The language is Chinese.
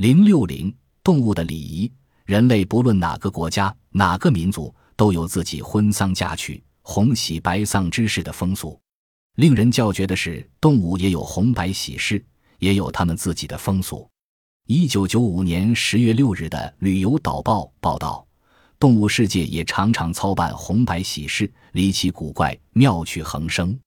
零六零动物的礼仪，人类不论哪个国家、哪个民族，都有自己婚丧嫁娶、红喜白丧之事的风俗。令人叫绝的是，动物也有红白喜事，也有他们自己的风俗。一九九五年十月六日的《旅游导报》报道，动物世界也常常操办红白喜事，离奇古怪，妙趣横生。